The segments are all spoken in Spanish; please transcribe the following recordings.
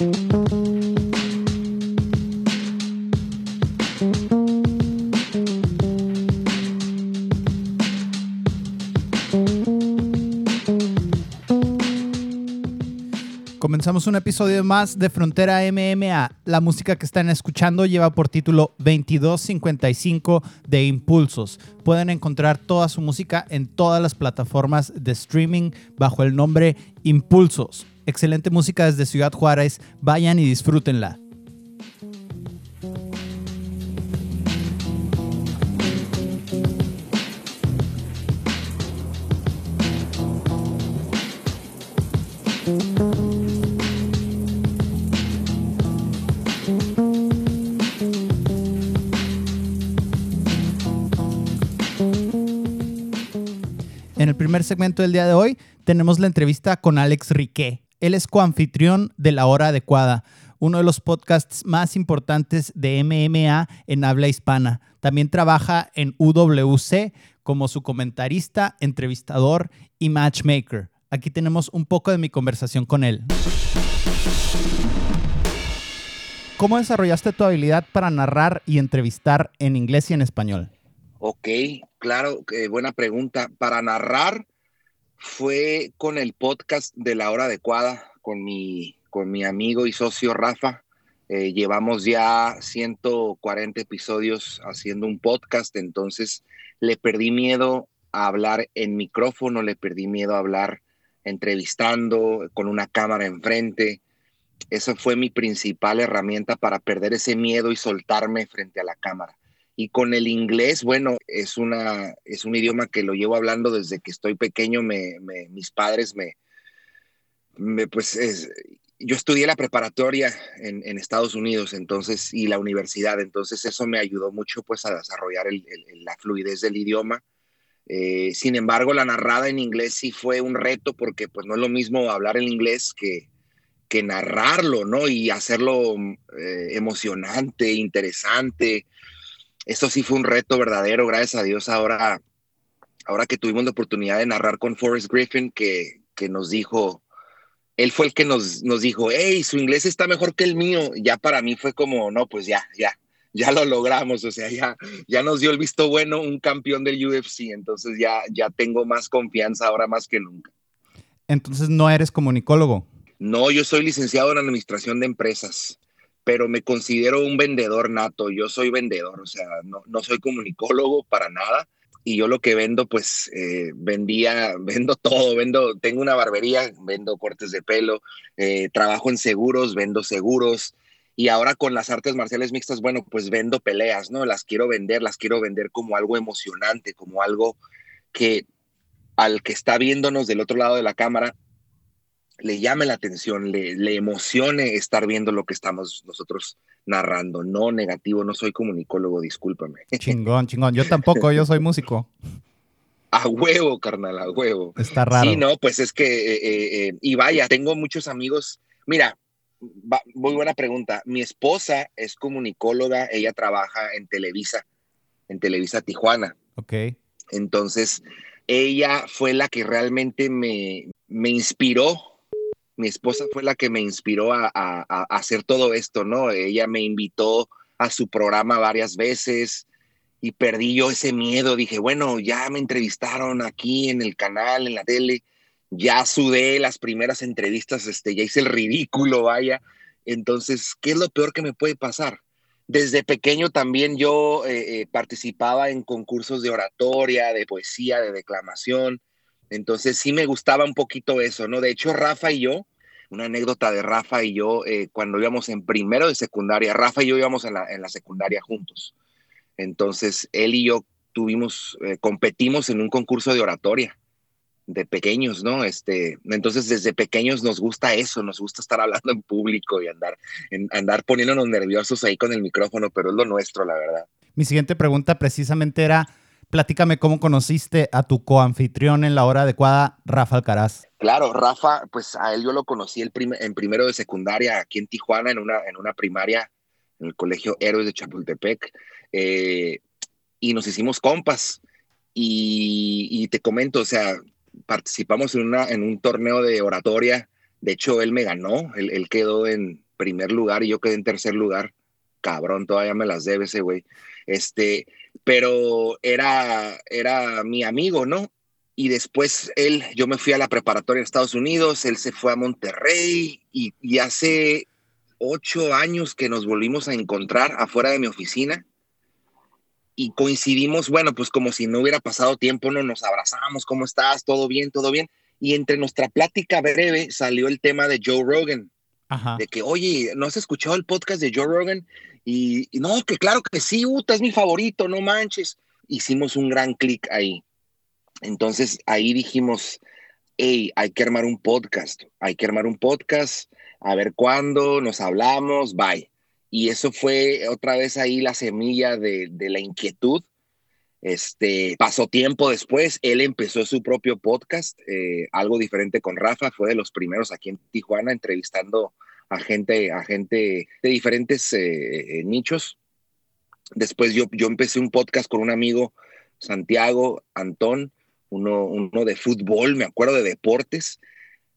thank you Comenzamos un episodio más de Frontera MMA. La música que están escuchando lleva por título 2255 de Impulsos. Pueden encontrar toda su música en todas las plataformas de streaming bajo el nombre Impulsos. Excelente música desde Ciudad Juárez. Vayan y disfrútenla. Segmento del día de hoy tenemos la entrevista con Alex Riquet. Él es coanfitrión de La Hora Adecuada, uno de los podcasts más importantes de MMA en habla hispana. También trabaja en UWC como su comentarista, entrevistador y matchmaker. Aquí tenemos un poco de mi conversación con él. ¿Cómo desarrollaste tu habilidad para narrar y entrevistar en inglés y en español? Ok, claro, buena pregunta. Para narrar fue con el podcast de la hora adecuada, con mi, con mi amigo y socio Rafa. Eh, llevamos ya 140 episodios haciendo un podcast, entonces le perdí miedo a hablar en micrófono, le perdí miedo a hablar entrevistando con una cámara enfrente. Esa fue mi principal herramienta para perder ese miedo y soltarme frente a la cámara. Y con el inglés, bueno, es, una, es un idioma que lo llevo hablando desde que estoy pequeño. Me, mis padres me, pues, yo estudié la preparatoria en, Estados Unidos, entonces, y la universidad, entonces eso me ayudó mucho, pues, a desarrollar la fluidez del idioma. Eh, sin embargo, la narrada en inglés sí fue un reto porque, pues, no es lo mismo hablar el inglés que, que narrarlo, ¿no? Y hacerlo eh, emocionante, interesante eso sí fue un reto verdadero, gracias a Dios ahora, ahora que tuvimos la oportunidad de narrar con Forrest Griffin, que, que nos dijo, él fue el que nos, nos dijo, hey, su inglés está mejor que el mío. Ya para mí fue como, no, pues ya, ya, ya lo logramos, o sea, ya, ya nos dio el visto bueno un campeón del UFC, entonces ya, ya tengo más confianza ahora más que nunca. Entonces no eres comunicólogo. No, yo soy licenciado en administración de empresas pero me considero un vendedor nato. Yo soy vendedor, o sea, no, no soy comunicólogo para nada. Y yo lo que vendo, pues eh, vendía, vendo todo, vendo, tengo una barbería, vendo cortes de pelo, eh, trabajo en seguros, vendo seguros. Y ahora con las artes marciales mixtas, bueno, pues vendo peleas, ¿no? Las quiero vender, las quiero vender como algo emocionante, como algo que al que está viéndonos del otro lado de la cámara le llame la atención, le, emocione estar viendo lo que estamos nosotros narrando. No negativo, no soy comunicólogo, discúlpame. Chingón, chingón. Yo tampoco, yo soy músico. A huevo, carnal, a huevo. Está raro. Sí, no, pues es que, eh, eh, y vaya, tengo muchos amigos. Mira, muy buena pregunta. Mi esposa es comunicóloga, ella trabaja en Televisa, en Televisa Tijuana. Ok. Entonces, ella fue la que realmente me, me inspiró mi esposa fue la que me inspiró a, hacer todo esto, ¿no? Ella me invitó a su programa varias veces y perdí yo ese miedo. Dije, bueno, ya me entrevistaron aquí en el canal, en la tele, ya sudé las primeras entrevistas, este, ya hice el ridículo, vaya. Entonces, ¿qué es lo peor que me puede pasar? Desde pequeño también yo eh, eh, participaba en concursos de oratoria, de poesía, de declamación. Entonces sí me gustaba un poquito eso, ¿no? De hecho, Rafa y yo una anécdota de Rafa y yo eh, cuando íbamos en primero de secundaria. Rafa y yo íbamos en la, en la secundaria juntos. Entonces, él y yo tuvimos, eh, competimos en un concurso de oratoria de pequeños, ¿no? Este, entonces, desde pequeños nos gusta eso, nos gusta estar hablando en público y andar, en, andar poniéndonos nerviosos ahí con el micrófono, pero es lo nuestro, la verdad. Mi siguiente pregunta precisamente era, platícame cómo conociste a tu coanfitrión en la hora adecuada, Rafa Alcaraz. Claro, Rafa, pues a él yo lo conocí el en primero de secundaria aquí en Tijuana, en una, en una primaria, en el Colegio Héroes de Chapultepec, eh, y nos hicimos compas. Y, te comento, o sea, participamos en, una, en un torneo de oratoria. De hecho, él me ganó, él, quedó en, primer lugar y yo quedé en tercer lugar. Cabrón, todavía me las debe ese güey. Este, pero era, era mi amigo, ¿no? Y después él, yo me fui a la preparatoria en Estados Unidos, él se fue a Monterrey y, y hace ocho años que nos volvimos a encontrar afuera de mi oficina y coincidimos, bueno, pues como si no hubiera pasado tiempo, no nos abrazamos, ¿cómo estás? ¿Todo bien? ¿Todo bien? Y entre nuestra plática breve salió el tema de Joe Rogan. De que, oye, ¿no has escuchado el podcast de Joe Rogan? Y, no, que claro que sí, Uta es mi favorito, no manches. Hicimos un gran clic ahí. Entonces ahí dijimos, hey, hay que armar un podcast, hay que armar un podcast, a ver cuándo, nos hablamos, bye. Y eso fue otra vez ahí la semilla de, de la inquietud. Este, pasó tiempo después, él empezó su propio podcast, eh, algo diferente con Rafa, fue de los primeros aquí en Tijuana entrevistando a gente, a gente de diferentes eh, eh, nichos. Después yo, yo empecé un podcast con un amigo, Santiago Antón, uno, uno de fútbol, me acuerdo de deportes.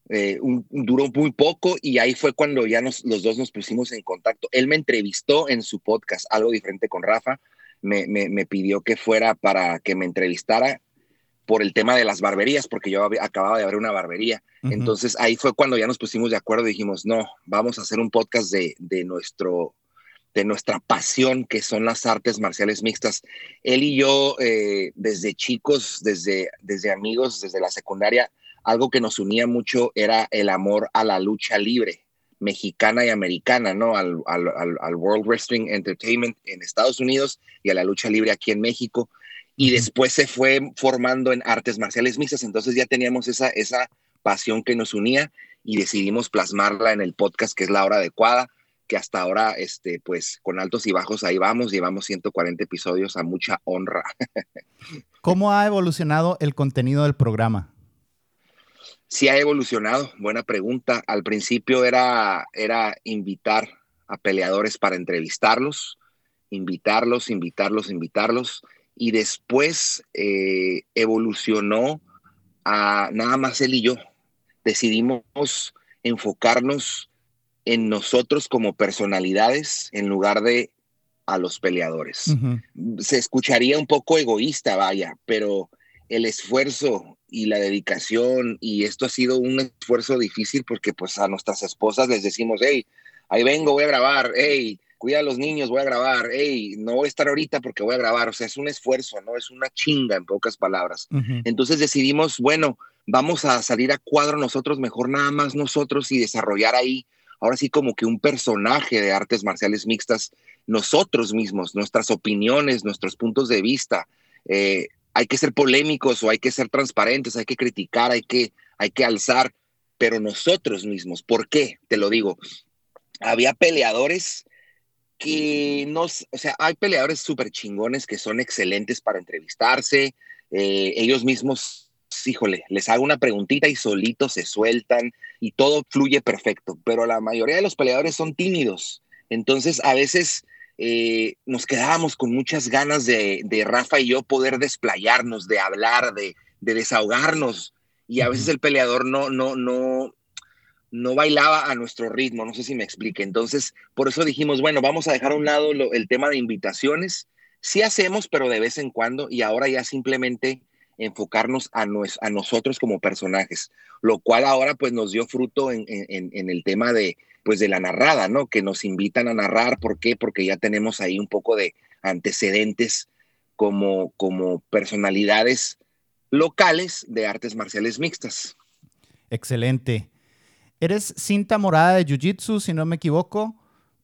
Eh, duró muy poco y ahí fue cuando ya nos, los dos nos pusimos en contacto. Él me entrevistó en su podcast, algo diferente con Rafa, me, me, pidió que fuera para que me entrevistara por el tema de las barberías, porque yo acababa de abrir una barbería. Entonces ahí fue cuando ya nos pusimos de acuerdo y dijimos, no, vamos a hacer un podcast de, de, nuestro, de nuestra pasión, que son las artes marciales mixtas. Él y yo, eh, desde chicos, desde, desde amigos, desde la secundaria, algo que nos unía mucho era el amor a la lucha libre mexicana y americana, ¿no? Al, al, World Wrestling Entertainment en Estados Unidos y a la lucha libre aquí en México. Y después se fue formando en artes marciales mixtas, entonces ya teníamos esa, esa pasión que nos unía y decidimos plasmarla en el podcast que es la hora adecuada, que hasta ahora, este, pues con altos y bajos ahí vamos, llevamos 140 episodios a mucha honra. ¿Cómo ha evolucionado el contenido del programa? Sí ha evolucionado, buena pregunta. Al principio era, era invitar a peleadores para entrevistarlos, invitarlos, invitarlos, invitarlos, y después eh, evolucionó a nada más él y yo. Decidimos enfocarnos en nosotros como personalidades en lugar de a los peleadores. Se escucharía un poco egoísta, vaya, pero el esfuerzo y la dedicación y esto ha sido un esfuerzo difícil porque pues a nuestras esposas les decimos, hey, ahí vengo, voy a grabar, hey, cuida a los niños, voy a grabar, hey, no voy a estar ahorita porque voy a grabar, o sea, es un esfuerzo, ¿no? Es una chinga en pocas palabras. Entonces decidimos, bueno, vamos a salir a cuadro nosotros, mejor nada más nosotros y desarrollar ahí, ahora sí como que un personaje de artes marciales mixtas, nosotros mismos, nuestras opiniones, nuestros puntos de vista. Eh, hay que ser polémicos o hay que ser transparentes, hay que criticar, hay que, hay que alzar, pero nosotros mismos, ¿por qué? Te lo digo, había peleadores que nos, o sea, hay peleadores súper chingones que son excelentes para entrevistarse, eh, ellos mismos, híjole, les hago una preguntita y solitos se sueltan y todo fluye perfecto, pero la mayoría de los peleadores son tímidos, entonces a veces eh, nos quedábamos con muchas ganas de, Rafa y yo poder desplayarnos, de hablar, de, desahogarnos. Y a veces el peleador no, no, no, no bailaba a nuestro ritmo, no sé si me explique. Entonces, por eso dijimos, bueno, vamos a dejar a un lado el tema de invitaciones. Sí hacemos, pero de vez en cuando, y ahora ya simplemente enfocarnos a, a nosotros como personajes, lo cual ahora pues nos dio fruto en el tema de, pues de la narrada, ¿no? Que nos invitan a narrar, ¿por qué? Porque ya tenemos ahí un poco de antecedentes como, como personalidades locales de artes marciales mixtas. Excelente. Eres cinta morada de Jiu-Jitsu, si no me equivoco.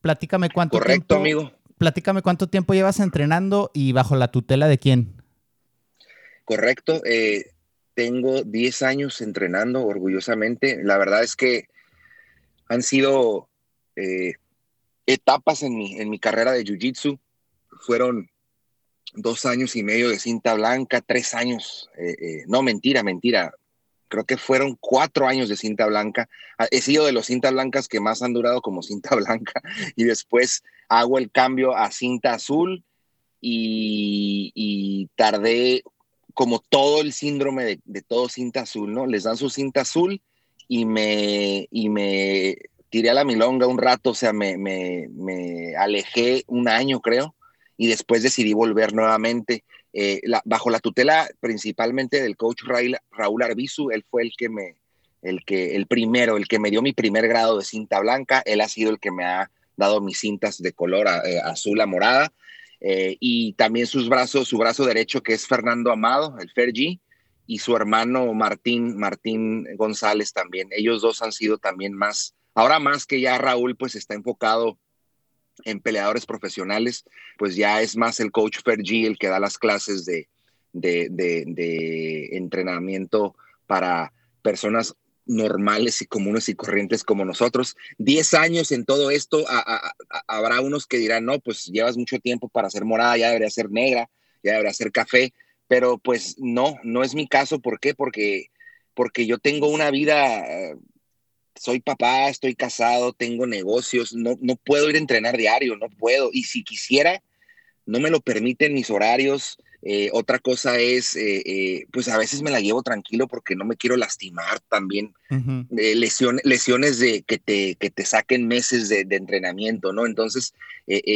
Platícame cuánto Correcto, amigo. Platícame cuánto tiempo llevas entrenando y bajo la tutela de quién. Correcto. Eh, tengo 10 años entrenando orgullosamente. La verdad es que han sido eh, etapas en mi, en mi carrera de Jiu-Jitsu. Fueron dos años y medio de cinta blanca, tres años, eh, eh, no, mentira, mentira. Creo que fueron cuatro años de cinta blanca. Ah, he sido de los cintas blancas que más han durado como cinta blanca y después hago el cambio a cinta azul y, y tardé como todo el síndrome de, de, todo cinta azul, ¿no? Les dan su cinta azul y me, y me tiré a la milonga un rato, o sea, me, me, alejé un año, creo, y después decidí volver nuevamente. Eh, bajo la tutela principalmente del coach Raúl Arbizu, él fue el que me, el que, el primero, el que me dio mi primer grado de cinta blanca, él ha sido el que me ha dado mis cintas de color eh, azul a morada, eh, y también sus brazos, su brazo derecho que es Fernando Amado, el Fergie, y su hermano Martín, Martín González también. Ellos dos han sido también más, ahora más que ya Raúl pues está enfocado en peleadores profesionales, pues ya es más el coach Fergie el que da las clases de, de, entrenamiento para personas normales y comunes y corrientes como nosotros. Diez años en todo esto, habrá unos que dirán, no, pues llevas mucho tiempo para ser morada, ya debería ser negra, ya debería ser café pero pues no, no es mi caso. ¿Por qué? Porque, porque yo tengo una vida, soy papá, estoy casado, tengo negocios, no, no puedo ir a entrenar diario, no puedo. Y si quisiera, no me lo permiten mis horarios. Eh, otra cosa es, eh, eh, pues a veces me la llevo tranquilo porque no me quiero lastimar también. lesiones de que te, que te saquen meses de, de entrenamiento, ¿no? Entonces,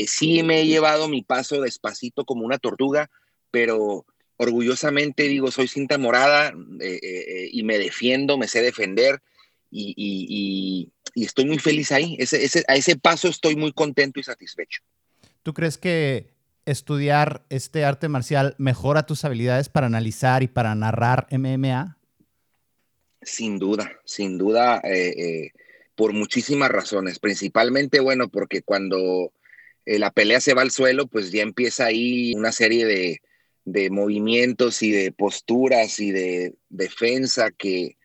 sí me he llevado mi paso despacito como una tortuga, pero orgullosamente digo, soy cinta morada eh, eh, eh, y me defiendo, me sé defender y, estoy muy feliz ahí. a ese paso estoy muy contento y satisfecho. ¿Tú crees que estudiar este arte marcial mejora tus habilidades para analizar y para narrar MMA? Sin duda, sin duda, por muchísimas razones. Principalmente, bueno, porque cuando la pelea se va al suelo, pues ya empieza ahí una serie de, de movimientos y de posturas y de defensa que,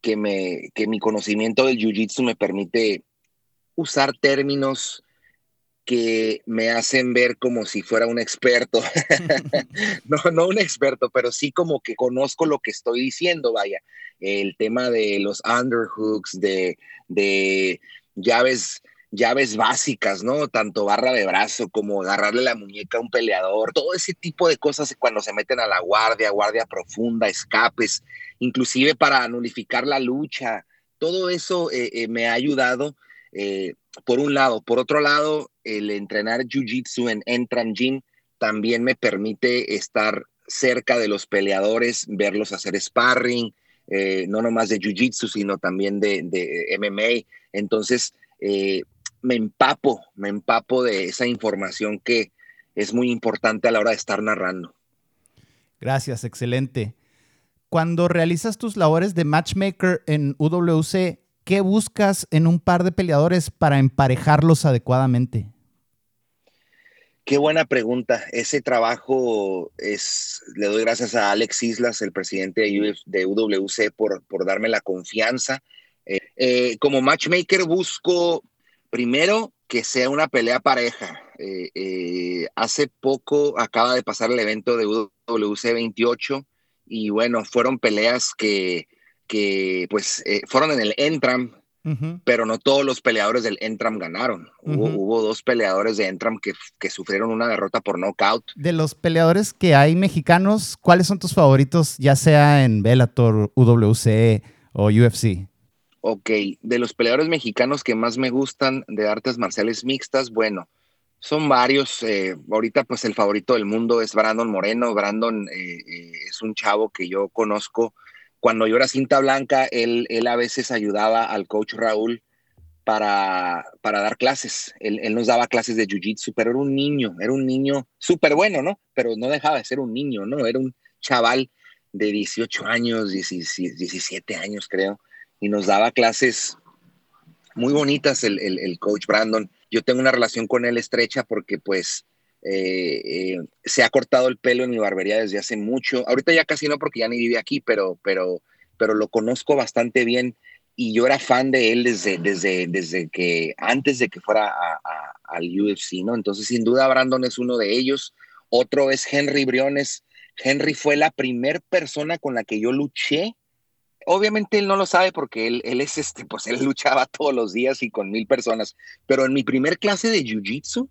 que, me, que mi conocimiento del Jiu-Jitsu me permite usar términos que me hacen ver como si fuera un experto. no, no un experto, pero sí como que conozco lo que estoy diciendo, vaya. El tema de los underhooks, de, de llaves llaves básicas, ¿no? Tanto barra de brazo como agarrarle la muñeca a un peleador, todo ese tipo de cosas cuando se meten a la guardia, guardia profunda, escapes, inclusive para nulificar la lucha, todo eso eh, eh, me ha ayudado, eh, por un lado. Por otro lado, el entrenar Jiu-Jitsu en Entram Gym también me permite estar cerca de los peleadores, verlos hacer sparring, no nomás de Jiu-Jitsu, sino también de, de MMA. Entonces, me empapo, me empapo de esa información que es muy importante a la hora de estar narrando. Gracias, excelente. Cuando realizas tus labores de matchmaker en UWC, ¿qué buscas en un par de peleadores para emparejarlos adecuadamente? Qué buena pregunta. Ese trabajo es, le doy gracias a Alex Islas, el presidente de, UWC, por, por darme la confianza. Eh, eh, como matchmaker busco Primero, que sea una pelea pareja. Eh, eh, hace poco acaba de pasar el evento de WC 28 y bueno, fueron peleas que, que pues eh, fueron en el Entram, pero no todos los peleadores del Entram ganaron. hubo, dos peleadores de Entram que, que, sufrieron una derrota por knockout. De los peleadores que hay mexicanos, ¿cuáles son tus favoritos, ya sea en Bellator, UWC o UFC? Ok, de los peleadores mexicanos que más me gustan de artes marciales mixtas, bueno, son varios. Eh, ahorita pues el favorito del mundo es Brandon Moreno. Brandon eh, eh, es un chavo que yo conozco. Cuando yo era cinta blanca, él, él a veces ayudaba al coach Raúl para, para dar clases. Él, nos daba clases de Jiu-Jitsu, pero era un niño, era un niño súper bueno, ¿no? Pero no dejaba de ser un niño, ¿no? Era un chaval de 18 años, 17 años creo y nos daba clases muy bonitas el, el, coach Brandon. Yo tengo una relación con él estrecha porque pues eh, eh, se ha cortado el pelo en mi barbería desde hace mucho. Ahorita ya casi no porque ya ni vive aquí, pero, pero, pero lo conozco bastante bien y yo era fan de él desde, desde, desde que antes de que fuera al UFC, ¿no? Entonces sin duda Brandon es uno de ellos. Otro es Henry Briones. Henry fue la primera persona con la que yo luché obviamente él no lo sabe porque él, él, es este, pues él luchaba todos los días y con mil personas, pero en mi primer clase de Jiu-Jitsu,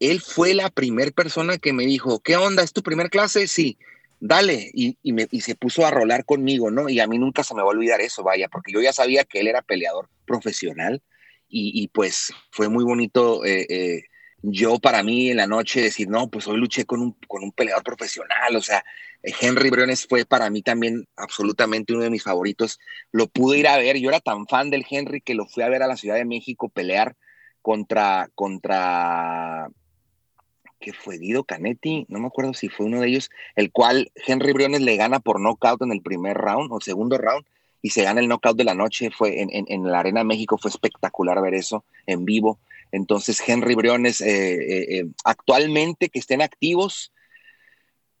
él fue la primera persona que me dijo, ¿qué onda? ¿Es tu primer clase? Sí, dale. Y, y, y se puso a rolar conmigo, ¿no? Y a mí nunca se me va a olvidar eso, vaya, porque yo ya sabía que él era peleador profesional y, pues fue muy bonito eh, eh, yo para mí en la noche decir, no, pues hoy luché con un, con un peleador profesional, o sea, Henry Briones fue para mí también absolutamente uno de mis favoritos, lo pude ir a ver, yo era tan fan del Henry que lo fui a ver a la Ciudad de México pelear contra, contra, que fue Dido Canetti, no me acuerdo si fue uno de ellos, el cual Henry Briones le gana por knockout en el primer round o segundo round, y se gana el knockout de la noche. Fue en, la Arena México, fue espectacular ver eso en vivo. Entonces, Henry Briones, eh, eh, eh, actualmente que estén activos,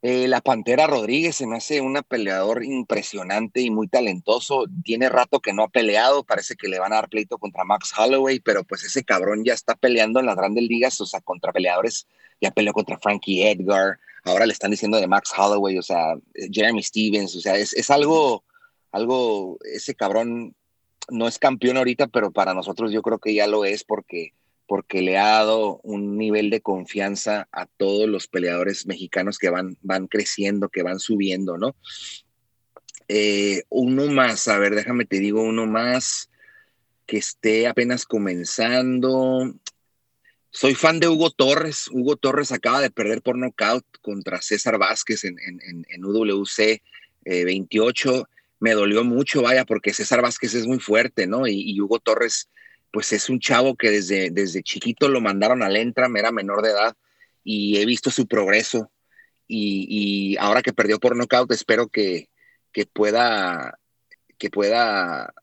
la Pantera Rodríguez se me hace un peleador impresionante y muy talentoso. Tiene rato que no ha peleado, parece que le van a dar pleito contra Max Holloway, pero pues ese cabrón ya está peleando en las grandes ligas, o sea, contra peleadores, ya peleó contra Frankie Edgar, ahora le están diciendo de Max Holloway, o sea, Jeremy Stevens, o sea, es, es algo algo, ese cabrón no es campeón ahorita, pero para nosotros yo creo que ya lo es porque, porque le ha dado un nivel de confianza a todos los peleadores mexicanos que van, van creciendo, que van subiendo, ¿no? Eh, uno más, a ver, déjame te digo uno más que esté apenas comenzando. Soy fan de Hugo Torres. Hugo Torres acaba de perder por nocaut contra César Vázquez en, en, UWC 28 me dolió mucho, vaya, porque César Vázquez es muy fuerte, ¿no? Y, Hugo Torres, pues es un chavo que desde, desde chiquito lo mandaron al Entram, era menor de edad, y he visto su progreso. Y, ahora que perdió por nocaut, espero que, que pueda, que pueda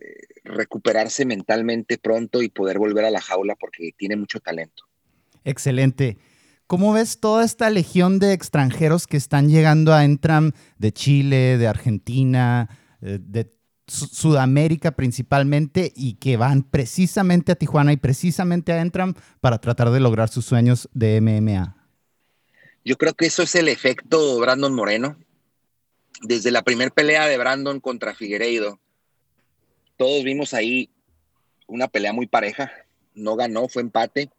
eh, recuperarse mentalmente pronto y poder volver a la jaula porque tiene mucho talento. Excelente. ¿Cómo ves toda esta legión de extranjeros que están llegando a Entram de Chile, de Argentina, eh, de Sudamérica principalmente y que van precisamente a Tijuana y precisamente a Entram para tratar de lograr sus sueños de MMA? Yo creo que eso es el efecto Brandon Moreno. Desde la primera pelea de Brandon contra Figueiredo, todos vimos ahí una pelea muy pareja. No ganó, fue empate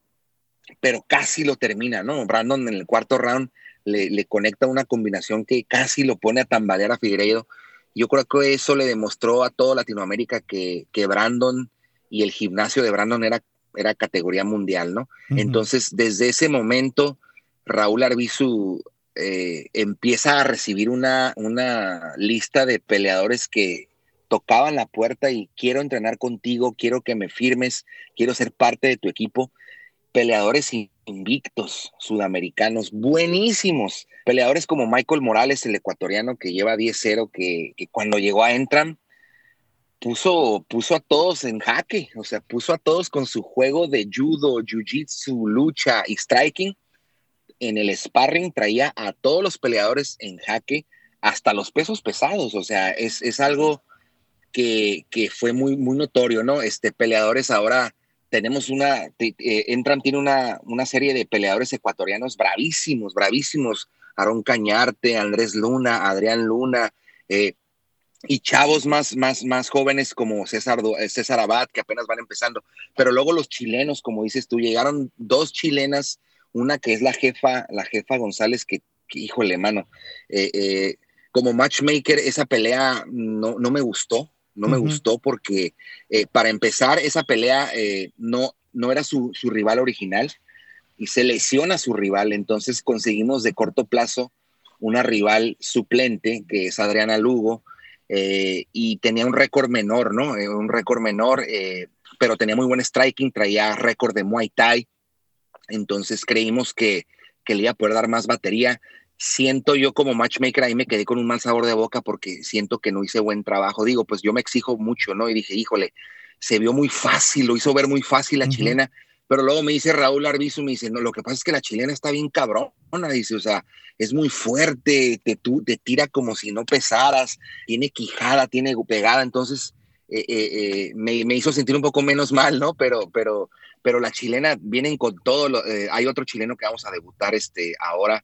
pero casi lo termina, ¿no? Brandon en el cuarto round le, conecta una combinación que casi lo pone a tambalear a Figueiredo. Yo creo que eso le demostró a toda Latinoamérica que, que Brandon y el gimnasio de Brandon era, era categoría mundial, ¿no? Entonces, desde ese momento, Raúl Arbizu eh, empieza a recibir una, una lista de peleadores que tocaban la puerta y quiero entrenar contigo, quiero que me firmes, quiero ser parte de tu equipo peleadores invictos sudamericanos, buenísimos. Peleadores como Michael Morales, el ecuatoriano que lleva 10-0, que, cuando llegó a Entram puso, puso a todos en jaque, o sea, puso a todos con su juego de judo, jiu-jitsu, lucha y striking. En el sparring traía a todos los peleadores en jaque, hasta los pesos pesados, o sea, es, algo que, que, fue muy, muy notorio, ¿no? Este, peleadores ahora tenemos una, eh, Entran tiene una, una, serie de peleadores ecuatorianos bravísimos, bravísimos, Aarón Cañarte, Andrés Luna, Adrián Luna, eh, y chavos más, más, más jóvenes como César, eh, César Abad, que apenas van empezando, pero luego los chilenos, como dices tú, llegaron dos chilenas, una que es la jefa, la jefa González, que, híjole, mano, como matchmaker, esa pelea no, no me gustó, no me gustó porque eh, para empezar esa pelea eh, no, no era su, rival original y se lesiona a su rival, entonces conseguimos de corto plazo una rival suplente que es Adriana Lugo eh, y tenía un récord menor, ¿no? un récord menor, pero tenía muy buen striking, traía récord de Muay Thai, entonces creímos que, que le iba a poder dar más batería siento yo como matchmaker ahí me quedé con un mal sabor de boca porque siento que no hice buen trabajo. Digo, pues yo me exijo mucho, ¿no? Y dije, híjole, se vio muy fácil, lo hizo ver muy fácil la chilena. Pero luego me dice Raúl Arbizu, me dice, no, lo que pasa es que la chilena está bien cabrona, dice, o sea, es muy fuerte, te, tú, te tira como si no pesaras, tiene quijada, tiene pegada, entonces eh, eh, eh, me, me, hizo sentir un poco menos mal, ¿no? Pero, pero, pero la chilena vienen con todo, lo, hay otro chileno que vamos a debutar este, ahora,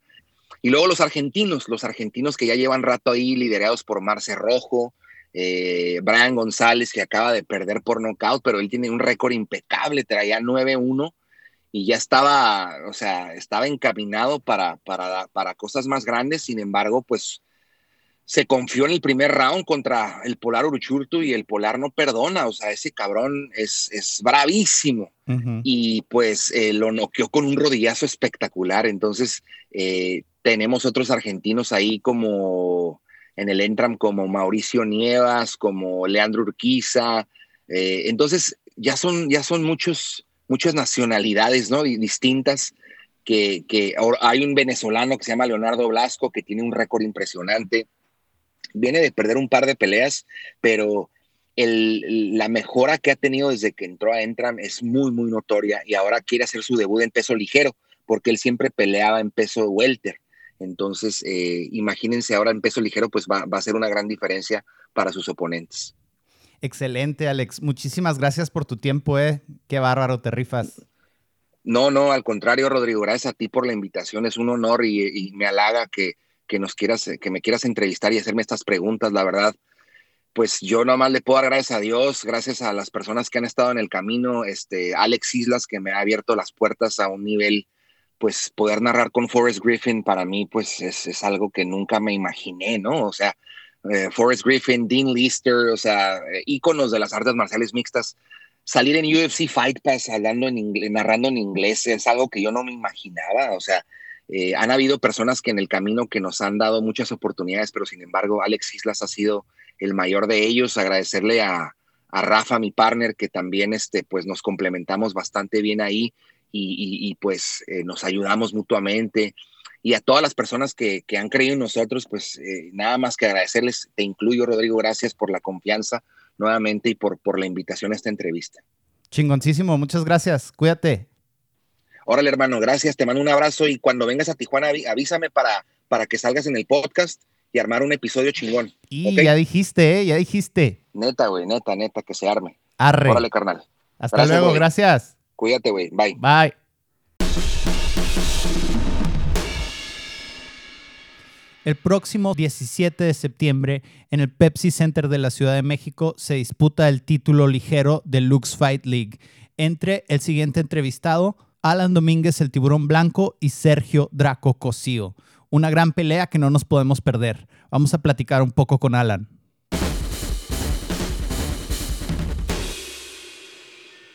y luego los argentinos, los argentinos que ya llevan rato ahí liderados por Marce Rojo, eh, Brian González que acaba de perder por nocaut, pero él tiene un récord impecable, traía 9-1 y ya estaba, o sea, estaba encaminado para, para, para cosas más grandes, sin embargo, pues se confió en el primer round contra el Polar Uruchurtu y el Polar no perdona, o sea, ese cabrón es, es bravísimo. Y pues eh, lo noqueó con un rodillazo espectacular, entonces eh, tenemos otros argentinos ahí como en el Entram como Mauricio Nievas, como Leandro Urquiza, eh, entonces ya son, ya son muchos, muchas nacionalidades, ¿no? distintas que, hay un venezolano que se llama Leonardo Blasco que tiene un récord impresionante viene de perder un par de peleas, pero la mejora que ha tenido desde que entró a Entram es muy, muy notoria y ahora quiere hacer su debut en peso ligero, porque él siempre peleaba en peso welter. Entonces, eh, imagínense ahora en peso ligero, pues va, va a ser una gran diferencia para sus oponentes. Excelente, Alex. Muchísimas gracias por tu tiempo, ¿eh? Qué bárbaro, te rifas. No, no, al contrario, Rodrigo, gracias a ti por la invitación. Es un honor y, y me halaga que, que nos quieras, que me quieras entrevistar y hacerme estas preguntas, la verdad. Pues yo nomás le puedo dar gracias a Dios, gracias a las personas que han estado en el camino, este, Alex Islas que me ha abierto las puertas a un nivel, pues poder narrar con Forrest Griffin para mí, pues es, es algo que nunca me imaginé, ¿no? O sea, eh, Forrest Griffin, Dean Lister, o sea, íconos de las artes marciales mixtas, salir en UFC Fight Pass hablando en narrando en inglés, es algo que yo no me imaginaba, o sea, eh, han habido personas que en el camino que nos han dado muchas oportunidades, pero sin embargo Alex Islas ha sido el mayor de ellos. Agradecerle a, Rafa, mi partner, que también este, pues nos complementamos bastante bien ahí y, pues eh, nos ayudamos mutuamente. Y a todas las personas que, han creído en nosotros, pues eh, nada más que agradecerles. Te incluyo, Rodrigo, gracias por la confianza nuevamente y por, por la invitación a esta entrevista. Chingoncísimo, muchas gracias. Cuídate. Órale, hermano, gracias, te mando un abrazo y cuando vengas a Tijuana avísame para, para que salgas en el podcast y armar un episodio chingón. Y ya dijiste, ¿eh? Ya dijiste. Neta, güey, neta, neta, que se arme. Arre. Órale, carnal. Hasta luego, gracias. Cuídate, güey. Bye. Bye. El próximo 17 de septiembre, en el Pepsi Center de la Ciudad de México, se disputa el título ligero de Lux Fight League entre el siguiente entrevistado, Alan Domínguez el tiburón blanco y Sergio Draco Cosío. Una gran pelea que no nos podemos perder. Vamos a platicar un poco con Alan.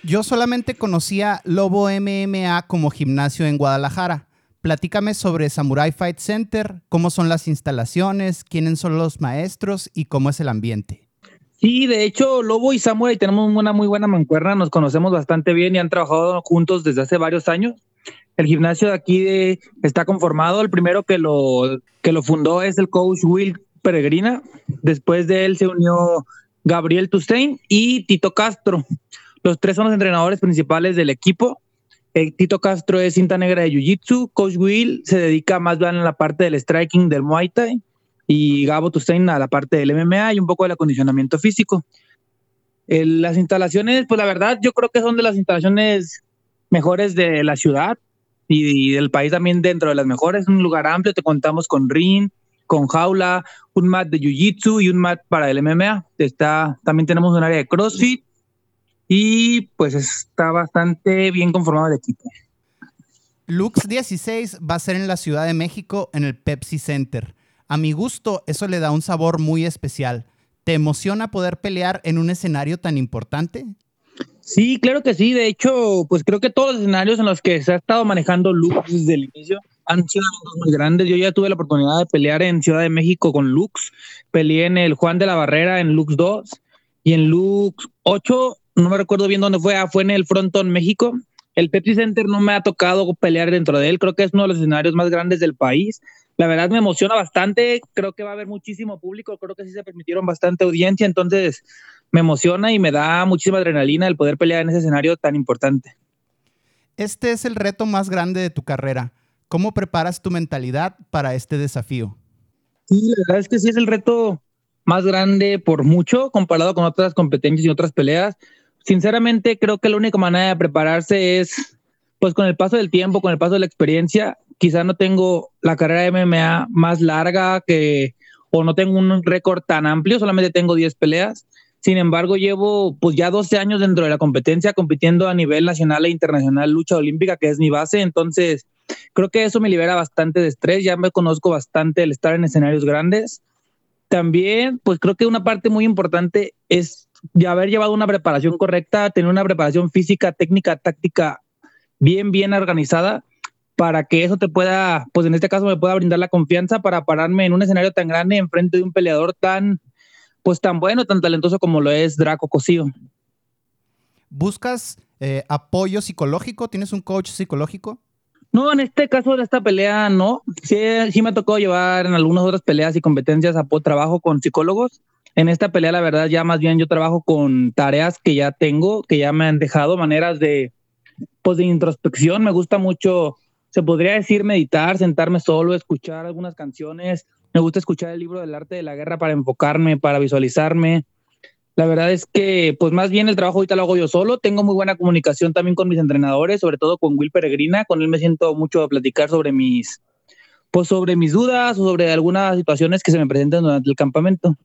Yo solamente conocía Lobo MMA como gimnasio en Guadalajara. Platícame sobre Samurai Fight Center, cómo son las instalaciones, quiénes son los maestros y cómo es el ambiente. Sí, de hecho, Lobo y Samuel tenemos una muy buena mancuerna, nos conocemos bastante bien y han trabajado juntos desde hace varios años. El gimnasio de aquí está conformado, el primero que lo, que lo fundó es el coach Will Peregrina, después de él se unió Gabriel Tustain y Tito Castro. Los tres son los entrenadores principales del equipo. Eh, Tito Castro es cinta negra de Jiu-Jitsu, Coach Will se dedica más bien a la parte del striking del Muay Thai y Gabo Tustein a la parte del MMA y un poco del acondicionamiento físico. las instalaciones, pues la verdad, yo creo que son de las instalaciones mejores de la ciudad y, del país también dentro de las mejores. Un lugar amplio, te contamos con ring, con jaula, un mat de jiu-jitsu y un mat para el MMA. Está, también tenemos un área de CrossFit y pues está bastante bien conformado el equipo. Lux 16 va a ser en la Ciudad de México en el Pepsi Center. A mi gusto, eso le da un sabor muy especial. ¿Te emociona poder pelear en un escenario tan importante? Sí, claro que sí. De hecho, pues creo que todos los escenarios en los que se ha estado manejando Lux desde el inicio han sido muy grandes. Yo ya tuve la oportunidad de pelear en Ciudad de México con Lux. Peleé en el Juan de la Barrera en Lux 2 y en Lux 8, no me recuerdo bien dónde fue, ah, fue en el Fronton México. El Pepsi Center no me ha tocado pelear dentro de él. Creo que es uno de los escenarios más grandes del país la verdad me emociona bastante, creo que va a haber muchísimo público, creo que sí se permitieron bastante audiencia, entonces me emociona y me da muchísima adrenalina el poder pelear en ese escenario tan importante. Este es el reto más grande de tu carrera. ¿Cómo preparas tu mentalidad para este desafío? Sí, la verdad es que sí es el reto más grande por mucho comparado con otras competencias y otras peleas. Sinceramente, creo que la única manera de prepararse es, pues con el paso del tiempo, con el paso de la experiencia, quizá no tengo la carrera de MMA más larga que, o no tengo un récord tan amplio, solamente tengo 10 peleas. Sin embargo, llevo pues ya 12 años dentro de la competencia compitiendo a nivel nacional e internacional lucha olímpica, que es mi base. Entonces, creo que eso me libera bastante de estrés. Ya me conozco bastante el estar en escenarios grandes. también, pues creo que una parte muy importante es ya haber llevado una preparación correcta, tener una preparación física, técnica, táctica bien, bien organizada para que eso te pueda, pues en este caso me pueda brindar la confianza para pararme en un escenario tan grande enfrente de un peleador tan, pues tan bueno, tan talentoso como lo es Draco Cosío. ¿Buscas eh, apoyo psicológico? ¿Tienes un coach psicológico? No, en este caso de esta pelea no. Sí, sí me tocó llevar en algunas otras peleas y competencias a trabajo con psicólogos. En esta pelea, la verdad, ya más bien yo trabajo con tareas que ya tengo, que ya me han dejado maneras de, pues, de introspección. Me gusta mucho se podría decir meditar, sentarme solo, escuchar algunas canciones. Me gusta escuchar el libro del arte de la guerra para enfocarme, para visualizarme. La verdad es que, pues más bien el trabajo ahorita lo hago yo solo. Tengo muy buena comunicación también con mis entrenadores, sobre todo con Will Peregrina. Con él me siento mucho a platicar sobre mis, pues sobre mis dudas o sobre algunas situaciones que se me presentan durante el campamento.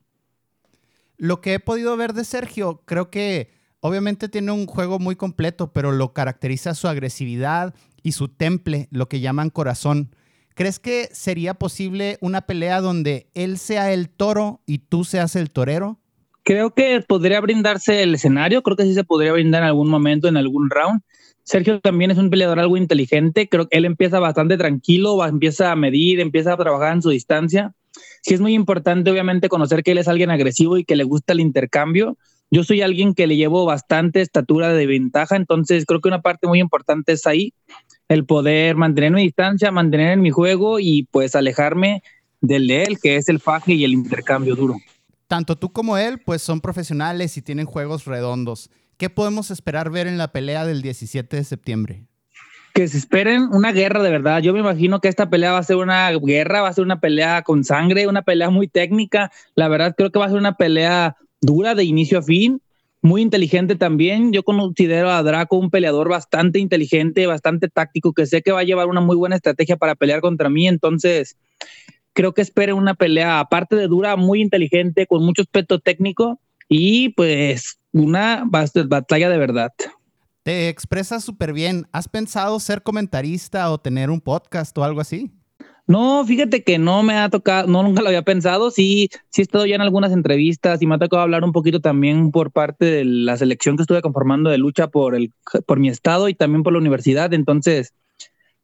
Lo que he podido ver de Sergio, creo que obviamente tiene un juego muy completo, pero lo caracteriza su agresividad, y su temple, lo que llaman corazón. ¿Crees que sería posible una pelea donde él sea el toro y tú seas el torero? Creo que podría brindarse el escenario, creo que sí se podría brindar en algún momento, en algún round. Sergio también es un peleador algo inteligente, creo que él empieza bastante tranquilo, empieza a medir, empieza a trabajar en su distancia. Sí es muy importante obviamente conocer que él es alguien agresivo y que le gusta el intercambio. Yo soy alguien que le llevo bastante estatura de ventaja, entonces creo que una parte muy importante es ahí el poder mantener mi distancia, mantener en mi juego y pues alejarme del de él, que es el faje y el intercambio duro. Tanto tú como él, pues son profesionales y tienen juegos redondos. ¿Qué podemos esperar ver en la pelea del 17 de septiembre? Que se esperen una guerra de verdad. Yo me imagino que esta pelea va a ser una guerra, va a ser una pelea con sangre, una pelea muy técnica. La verdad creo que va a ser una pelea dura de inicio a fin muy inteligente también. Yo considero a Draco un peleador bastante inteligente, bastante táctico, que sé que va a llevar una muy buena estrategia para pelear contra mí. Entonces, creo que espere una pelea, aparte de dura, muy inteligente, con mucho aspecto técnico y pues una batalla de verdad. Te expresas súper bien. ¿Has pensado ser comentarista o tener un podcast o algo así? No, fíjate que no me ha tocado, no nunca lo había pensado. Sí, sí he estado ya en algunas entrevistas y me ha tocado hablar un poquito también por parte de la selección que estuve conformando de lucha por el por mi estado y también por la universidad. Entonces,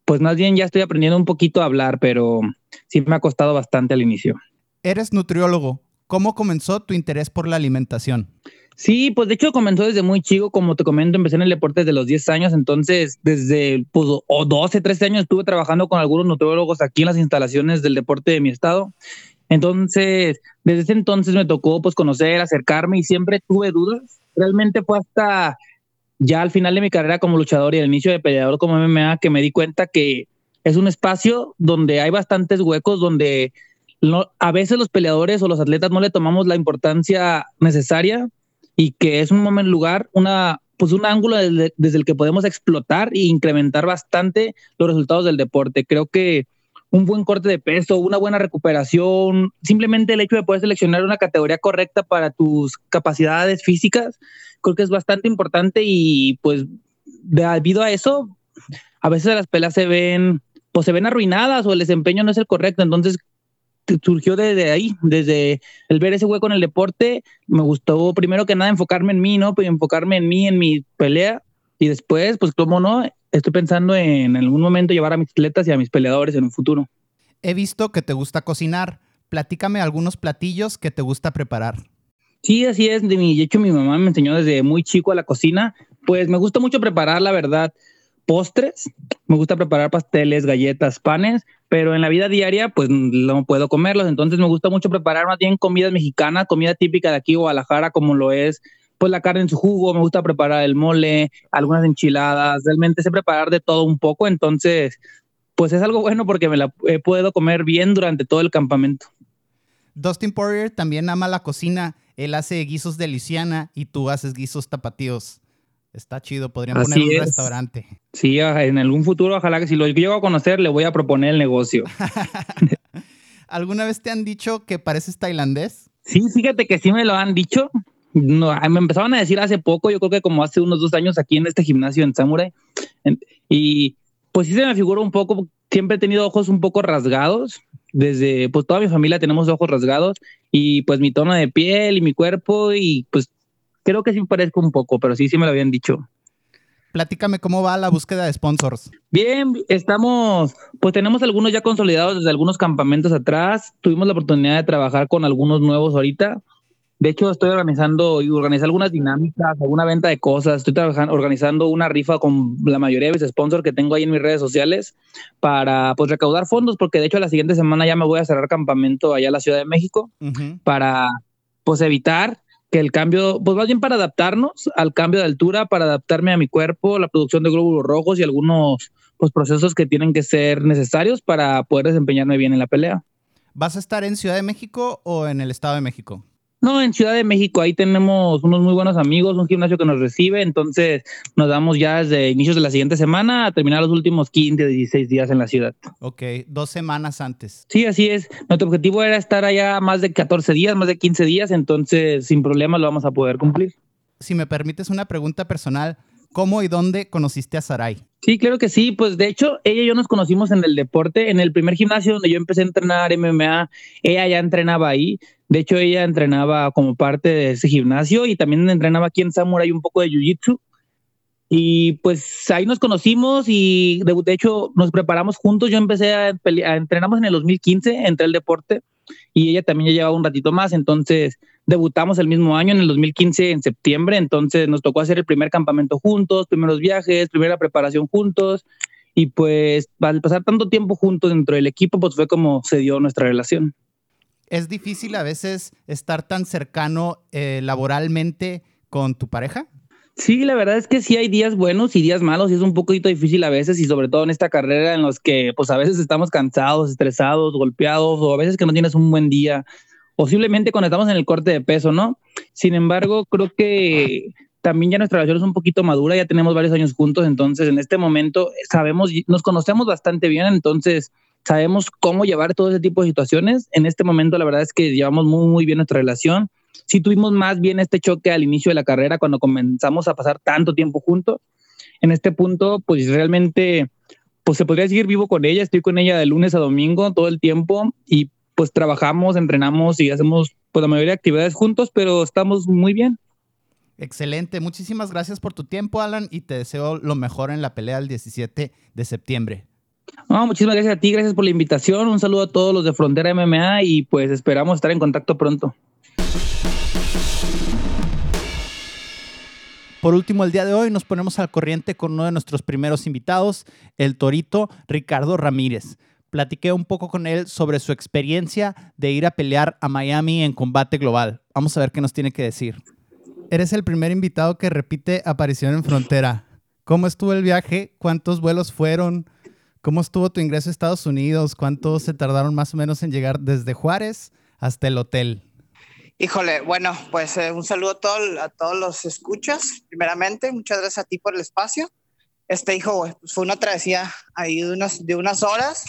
pues más bien ya estoy aprendiendo un poquito a hablar, pero sí me ha costado bastante al inicio. Eres nutriólogo. ¿Cómo comenzó tu interés por la alimentación? Sí, pues de hecho comenzó desde muy chico, como te comento, empecé en el deporte desde los 10 años, entonces desde pues, o 12, 13 años estuve trabajando con algunos nutriólogos aquí en las instalaciones del deporte de mi estado. Entonces, desde ese entonces me tocó pues conocer, acercarme y siempre tuve dudas. Realmente fue hasta ya al final de mi carrera como luchador y al inicio de peleador como MMA que me di cuenta que es un espacio donde hay bastantes huecos, donde a veces los peleadores o los atletas no le tomamos la importancia necesaria y que es un lugar, una, pues un ángulo desde, el que podemos explotar e incrementar bastante los resultados del deporte. Creo que un buen corte de peso, una buena recuperación, simplemente el hecho de poder seleccionar una categoría correcta para tus capacidades físicas, creo que es bastante importante y pues debido a eso, a veces las peleas se ven, pues se ven arruinadas o el desempeño no es el correcto, entonces surgió desde ahí, desde el ver ese hueco en el deporte, me gustó primero que nada enfocarme en mí, ¿no? Pues enfocarme en mí, en mi pelea, y después, pues cómo no, estoy pensando en, algún momento llevar a mis atletas y a mis peleadores en un futuro. He visto que te gusta cocinar. Platícame algunos platillos que te gusta preparar. Sí, así es. De, hecho, mi mamá me enseñó desde muy chico a la cocina. Pues me gusta mucho preparar, la verdad postres, me gusta preparar pasteles, galletas, panes, pero en la vida diaria pues no puedo comerlos, entonces me gusta mucho preparar más bien comida mexicana, comida típica de aquí Guadalajara como lo es pues la carne en su jugo, me gusta preparar el mole, algunas enchiladas, realmente sé preparar de todo un poco, entonces pues es algo bueno porque me la puedo comer bien durante todo el campamento. Dustin Poirier también ama la cocina, él hace guisos de Luisiana y tú haces guisos tapatíos. Está chido, podrían poner un restaurante. Sí, en algún futuro, ojalá que si lo llego a conocer, le voy a proponer el negocio. ¿Alguna vez te han dicho que pareces tailandés? Sí, fíjate que sí me lo han dicho. No, me empezaban a decir hace poco, yo creo que como hace unos dos años aquí en este gimnasio en Samurai. Y pues sí se me figura un poco, siempre he tenido ojos un poco rasgados. desde, pues toda mi familia tenemos ojos rasgados y pues mi tono de piel y mi cuerpo y pues creo que sí parezco un poco, pero sí, sí me lo habían dicho. Platícame cómo va la búsqueda de sponsors. Bien, estamos, pues tenemos algunos ya consolidados desde algunos campamentos atrás. Tuvimos la oportunidad de trabajar con algunos nuevos ahorita. De hecho, estoy organizando y organizando algunas dinámicas, alguna venta de cosas. Estoy trabajando, organizando una rifa con la mayoría de mis sponsors que tengo ahí en mis redes sociales para pues recaudar fondos, porque de hecho la siguiente semana ya me voy a cerrar campamento allá en la Ciudad de México para pues evitar que el cambio, pues más bien para adaptarnos al cambio de altura, para adaptarme a mi cuerpo, la producción de glóbulos rojos y algunos pues, procesos que tienen que ser necesarios para poder desempeñarme bien en la pelea. ¿Vas a estar en Ciudad de México o en el Estado de México? No, en Ciudad de México, ahí tenemos unos muy buenos amigos, un gimnasio que nos recibe, entonces nos damos ya desde inicios de la siguiente semana a terminar los últimos 15 o 16 días en la ciudad. Ok, dos semanas antes. Sí, así es. Nuestro objetivo era estar allá más de 14 días, más de 15 días, entonces sin problema lo vamos a poder cumplir. Si me permites una pregunta personal, ¿Cómo y dónde conociste a Sarai? Sí, claro que sí. Pues de hecho, ella y yo nos conocimos en el deporte, en el primer gimnasio donde yo empecé a entrenar MMA. Ella ya entrenaba ahí. De hecho, ella entrenaba como parte de ese gimnasio y también entrenaba aquí en Samurai un poco de Jiu-Jitsu. Y pues ahí nos conocimos y de, hecho nos preparamos juntos. Yo empecé a, a entrenamos en el 2015, entré al deporte y ella también ya llevaba un ratito más. Entonces debutamos el mismo año, en el 2015, en septiembre, entonces nos tocó hacer el primer campamento juntos, primeros viajes, primera preparación juntos, y pues al pasar tanto tiempo juntos dentro del equipo, pues fue como se dio nuestra relación. ¿Es difícil a veces estar tan cercano eh, laboralmente con tu pareja? Sí, la verdad es que sí hay días buenos y días malos y es un poquito difícil a veces y sobre todo en esta carrera en los que pues a veces estamos cansados, estresados, golpeados o a veces que no tienes un buen día posiblemente cuando estamos en el corte de peso, ¿no? Sin embargo, creo que también ya nuestra relación es un poquito madura, ya tenemos varios años juntos, entonces en este momento sabemos, nos conocemos bastante bien, entonces sabemos cómo llevar todo ese tipo de situaciones. En este momento la verdad es que llevamos muy, muy bien nuestra relación. Sí tuvimos más bien este choque al inicio de la carrera cuando comenzamos a pasar tanto tiempo juntos. En este punto, pues realmente, pues se podría seguir vivo con ella, estoy con ella de lunes a domingo todo el tiempo y pues trabajamos, entrenamos y hacemos pues la mayoría de actividades juntos, pero estamos muy bien. Excelente, muchísimas gracias por tu tiempo, Alan, y te deseo lo mejor en la pelea del 17 de septiembre. No, muchísimas gracias a ti, gracias por la invitación, un saludo a todos los de Frontera MMA y pues esperamos estar en contacto pronto. Por último, el día de hoy nos ponemos al corriente con uno de nuestros primeros invitados, el torito Ricardo Ramírez platiqué un poco con él sobre su experiencia de ir a pelear a Miami en combate global. Vamos a ver qué nos tiene que decir. Eres el primer invitado que repite aparición en frontera. ¿Cómo estuvo el viaje? ¿Cuántos vuelos fueron? ¿Cómo estuvo tu ingreso a Estados Unidos? ¿Cuántos se tardaron más o menos en llegar desde Juárez hasta el hotel? Híjole, bueno, pues eh, un saludo a, todos los escuchas, primeramente. Muchas gracias a ti por el espacio. Este hijo, pues fue una travesía ahí de unas, de unas horas.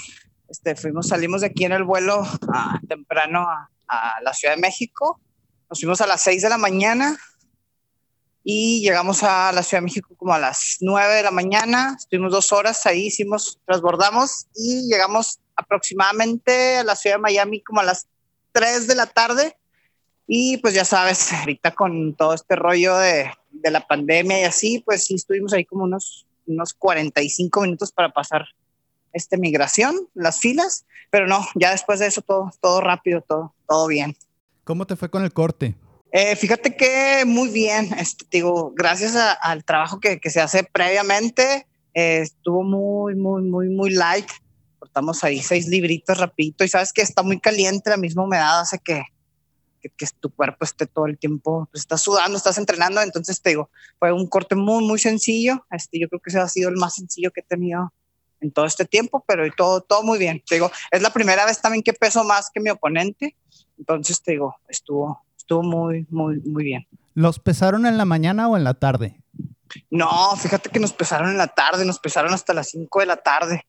Este, fuimos, salimos de aquí en el vuelo ah, temprano a, la Ciudad de México. Nos fuimos a las 6 de la mañana y llegamos a la Ciudad de México como a las 9 de la mañana. Estuvimos dos horas ahí, hicimos, transbordamos y llegamos aproximadamente a la Ciudad de Miami como a las 3 de la tarde. Y pues ya sabes, ahorita con todo este rollo de, de la pandemia y así, pues sí estuvimos ahí como unos, unos 45 minutos para pasar este, migración, las filas, pero no, ya después de eso todo, todo rápido, todo, todo bien. ¿Cómo te fue con el corte? Eh, fíjate que muy bien, este, digo, gracias al trabajo que, que, se hace previamente, eh, estuvo muy, muy, muy, muy light. Cortamos ahí seis libritos rapidito y sabes que está muy caliente, la misma humedad hace que, que, que tu cuerpo esté todo el tiempo, pues estás sudando, estás entrenando, entonces te digo, fue un corte muy, muy sencillo. Este, yo creo que ese ha sido el más sencillo que he tenido en todo este tiempo, pero todo, todo muy bien. Te digo, es la primera vez también que peso más que mi oponente, entonces te digo, estuvo, estuvo muy, muy, muy bien. ¿Los pesaron en la mañana o en la tarde? No, fíjate que nos pesaron en la tarde, nos pesaron hasta las 5 de la tarde.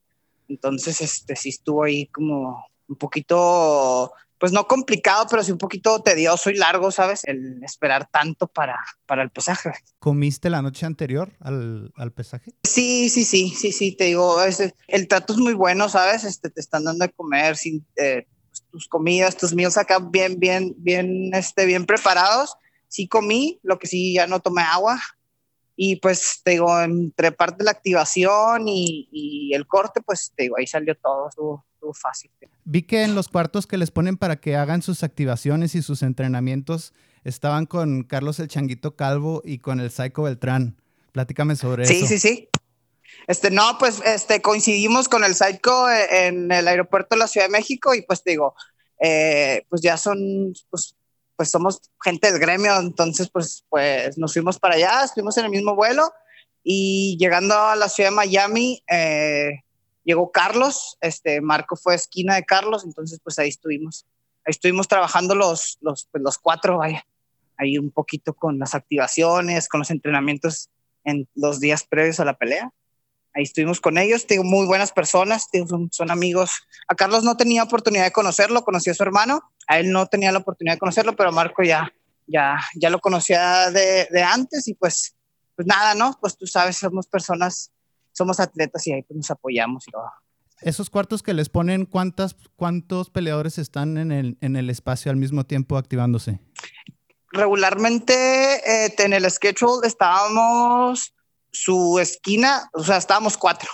Entonces, este sí estuvo ahí como un poquito pues no complicado, pero sí un poquito tedioso y largo, ¿sabes? El esperar tanto para, para el pesaje. ¿Comiste la noche anterior al, al pesaje? Sí, sí, sí, sí, sí, te digo, es, el trato es muy bueno, ¿sabes? Este, te están dando de comer sin, eh, tus comidas, tus meals acá bien, bien, bien, este, bien preparados. Sí comí, lo que sí ya no tomé agua, y pues te digo, entre parte de la activación y, y, el corte, pues te digo, ahí salió todo, estuvo, estuvo, fácil. Vi que en los cuartos que les ponen para que hagan sus activaciones y sus entrenamientos estaban con Carlos el Changuito Calvo y con el Psycho Beltrán. Platícame sobre sí, eso. Sí, sí, sí. Este, no, pues este, coincidimos con el Psycho en el aeropuerto de la Ciudad de México y pues te digo, eh, pues ya son, pues pues somos gente del gremio, entonces pues, pues nos fuimos para allá, estuvimos en el mismo vuelo y llegando a la ciudad de Miami, eh, llegó Carlos, este, Marco fue esquina de Carlos, entonces pues ahí estuvimos, ahí estuvimos trabajando los, los, pues, los cuatro, vaya, ahí un poquito con las activaciones, con los entrenamientos en los días previos a la pelea ahí estuvimos con ellos, tengo muy buenas personas, son, son, amigos. A Carlos no tenía oportunidad de conocerlo, conocí a su hermano, a él no tenía la oportunidad de conocerlo, pero a Marco ya, ya, ya lo conocía de, de antes y pues, pues nada, ¿no? Pues tú sabes, somos personas, somos atletas y ahí pues nos apoyamos y todo. Esos cuartos que les ponen, ¿cuántas, ¿cuántos peleadores están en el, en el espacio al mismo tiempo activándose? Regularmente eh, en el schedule estábamos su esquina, o sea, estábamos cuatro,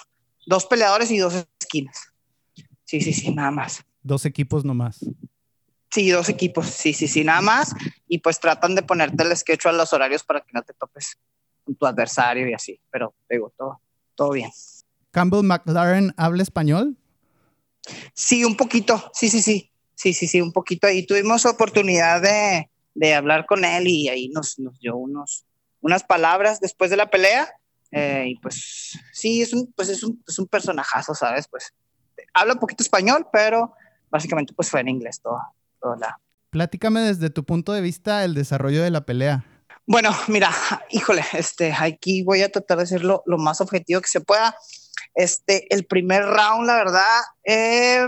dos peleadores y dos esquinas. Sí, sí, sí, nada más. Dos equipos nomás. Sí, dos equipos, sí, sí, sí, nada más. Y pues tratan de ponerte el sketch a los horarios para que no te topes con tu adversario y así. Pero digo, todo, todo bien. ¿Campbell McLaren habla español? Sí, un poquito, sí, sí, sí. Sí, sí, sí, un poquito. Ahí tuvimos oportunidad de, de hablar con él y ahí nos, nos dio unos, unas palabras después de la pelea eh, y pues sí, es un, pues es un, es un personajazo, ¿sabes? Pues habla un poquito español, pero básicamente pues fue en inglés todo, todo la... Platícame desde tu punto de vista el desarrollo de la pelea. Bueno, mira, híjole, este, aquí voy a tratar de ser lo, lo más objetivo que se pueda. Este, el primer round, la verdad, eh,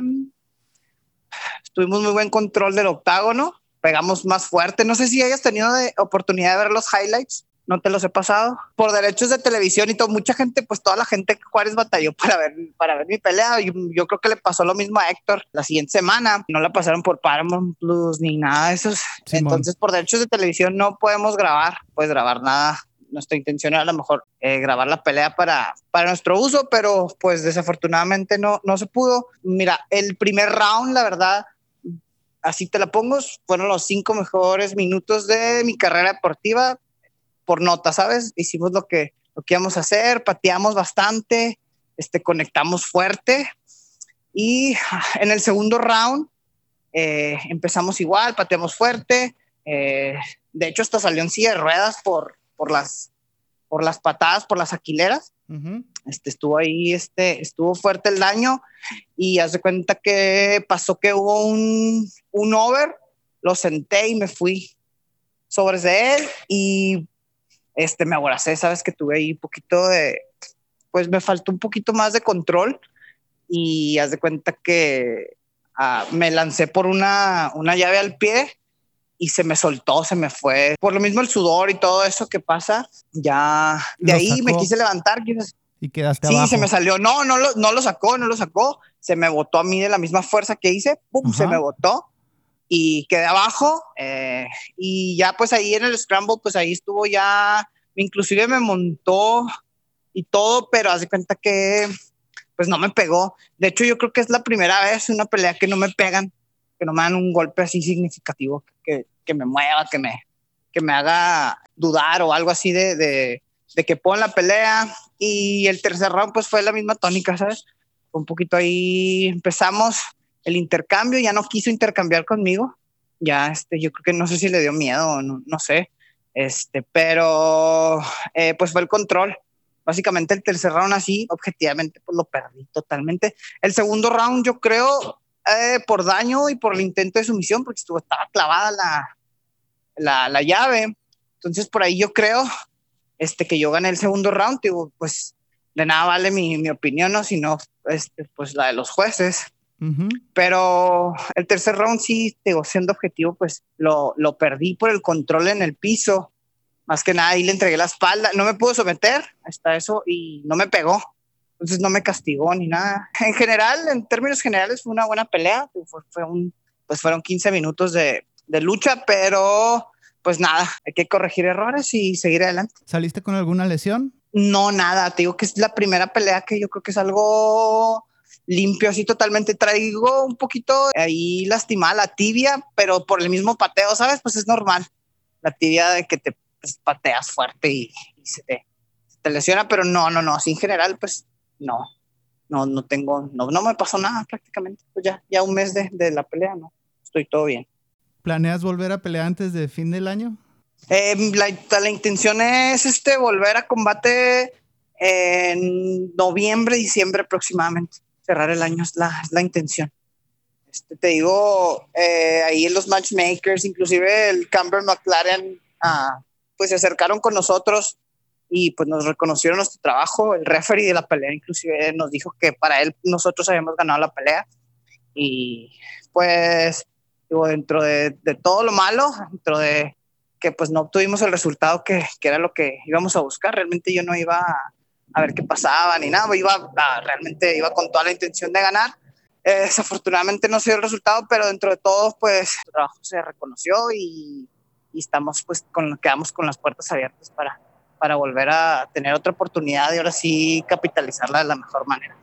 tuvimos muy buen control del octágono, pegamos más fuerte. No sé si hayas tenido de oportunidad de ver los highlights no te los he pasado. Por derechos de televisión y todo, mucha gente, pues toda la gente que Juárez batalló para ver, para ver mi pelea. Yo, yo creo que le pasó lo mismo a Héctor la siguiente semana. No la pasaron por Paramount Plus ni nada de eso. Entonces, por derechos de televisión no podemos grabar, puedes grabar nada. Nuestra intención era a lo mejor eh, grabar la pelea para, para nuestro uso, pero pues desafortunadamente no, no se pudo. Mira, el primer round, la verdad, así te la pongo, fueron los cinco mejores minutos de mi carrera deportiva por nota, ¿sabes? Hicimos lo que, lo que íbamos a hacer, pateamos bastante, este, conectamos fuerte. Y en el segundo round eh, empezamos igual, pateamos fuerte, eh, de hecho hasta salió en silla de ruedas por, por, las, por las patadas, por las aquileras. este, estuvo ahí, este, estuvo fuerte el daño. Y haz de cuenta que pasó que hubo un, un over, lo senté y me fui sobre de él. Y este, me abracé, sabes que tuve ahí un poquito de, pues me faltó un poquito más de control y haz de cuenta que ah, me lancé por una, una llave al pie y se me soltó, se me fue. Por lo mismo el sudor y todo eso que pasa, ya de ahí me quise levantar. Y quedaste sí, abajo. se me salió. No, no lo, no lo sacó, no lo sacó. Se me botó a mí de la misma fuerza que hice. ¡Pum! Se me botó y quedé abajo eh, y ya pues ahí en el scramble pues ahí estuvo ya, inclusive me montó y todo, pero haz de cuenta que pues no me pegó. De hecho yo creo que es la primera vez una pelea que no me pegan, que no me dan un golpe así significativo, que, que me mueva, que me, que me haga dudar o algo así de, de, de que ponga la pelea. Y el tercer round pues fue la misma tónica, ¿sabes? Un poquito ahí empezamos el intercambio, ya no quiso intercambiar conmigo, ya este, yo creo que no sé si le dio miedo, no, no sé, este, pero eh, pues fue el control. Básicamente el tercer round así, objetivamente, pues lo perdí totalmente. El segundo round yo creo eh, por daño y por el intento de sumisión, porque estuvo, estaba clavada la, la, la llave. Entonces por ahí yo creo este, que yo gané el segundo round, digo, pues de nada vale mi, mi opinión, ¿no? sino este, pues la de los jueces Pero el tercer round sí, digo, siendo objetivo, pues lo, lo perdí por el control en el piso. Más que nada, ahí le entregué la espalda. No me pudo someter hasta eso y no me pegó. Entonces no me castigó ni nada. En general, en términos generales, fue una buena pelea. Fue, un, pues fueron 15 minutos de, de lucha, pero pues nada, hay que corregir errores y seguir adelante. ¿Saliste con alguna lesión? No, nada. Te digo que es la primera pelea que yo creo que es algo limpio así totalmente. Traigo un poquito ahí lastimada la tibia, pero por el mismo pateo, ¿sabes? Pues es normal. La tibia de que te pues, pateas fuerte y, se, te, lesiona, pero no, no, no. Así en general, pues no. No, no tengo, no, no me pasó nada prácticamente. Pues ya, ya un mes de, de la pelea, ¿no? Estoy todo bien. ¿Planeas volver a pelear antes de fin del año? Eh, la, la, intención es este, volver a combate en noviembre, diciembre aproximadamente cerrar el año es la, la intención. Este, te digo, eh, ahí en los matchmakers, inclusive el Camber McLaren, ah, pues se acercaron con nosotros y pues nos reconocieron nuestro trabajo. El referee de la pelea inclusive nos dijo que para él nosotros habíamos ganado la pelea. Y pues, digo, dentro de, de todo lo malo, dentro de que pues no obtuvimos el resultado que, que, era lo que íbamos a buscar, realmente yo no iba a a ver qué pasaba ni nada, iba realmente iba con toda la intención de ganar. Eh, desafortunadamente no se dio el resultado, pero dentro de todo, pues el trabajo se reconoció y, y, estamos, pues, con, quedamos con las puertas abiertas para, para volver a tener otra oportunidad y ahora sí capitalizarla de la mejor manera.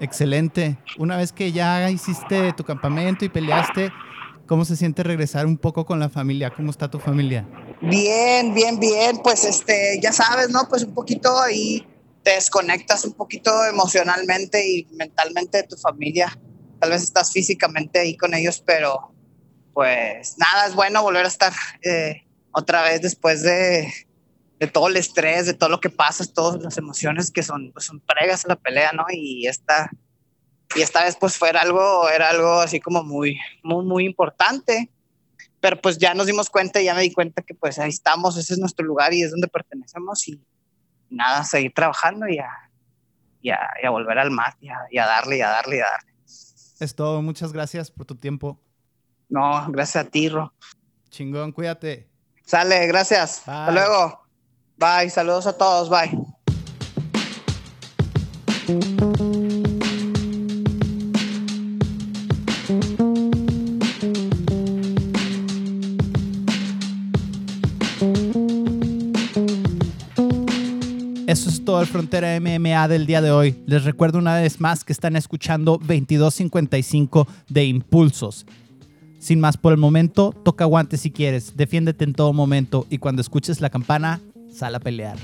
Excelente. Una vez que ya hiciste tu campamento y peleaste, ¿cómo se siente regresar un poco con la familia? ¿Cómo está tu familia? Bien, bien, bien. Pues este, ya sabes, ¿no? Pues un poquito ahí te desconectas un poquito emocionalmente y mentalmente de tu familia. Tal vez estás físicamente ahí con ellos, pero pues nada, es bueno volver a estar eh, otra vez después de, de, todo el estrés, de todo lo que pasa, todas las emociones que son, pues, son pregas a la pelea, ¿no? Y esta, y esta vez pues fue algo, era algo así como muy, muy, muy importante. Pero pues ya nos dimos cuenta y ya me di cuenta que pues ahí estamos, ese es nuestro lugar y es donde pertenecemos y, nada, seguir trabajando y a, y a, volver al mat y a, darle y a darle y a darle. Es todo, muchas gracias por tu tiempo. No, gracias a ti, Ro. Chingón, cuídate. Sale, gracias. Hasta luego. Bye, saludos a todos, bye. Todo el Frontera MMA del día de hoy. Les recuerdo una vez más que están escuchando 2255 de Impulsos. Sin más por el momento, toca guantes si quieres, defiéndete en todo momento y cuando escuches la campana, sal a pelear.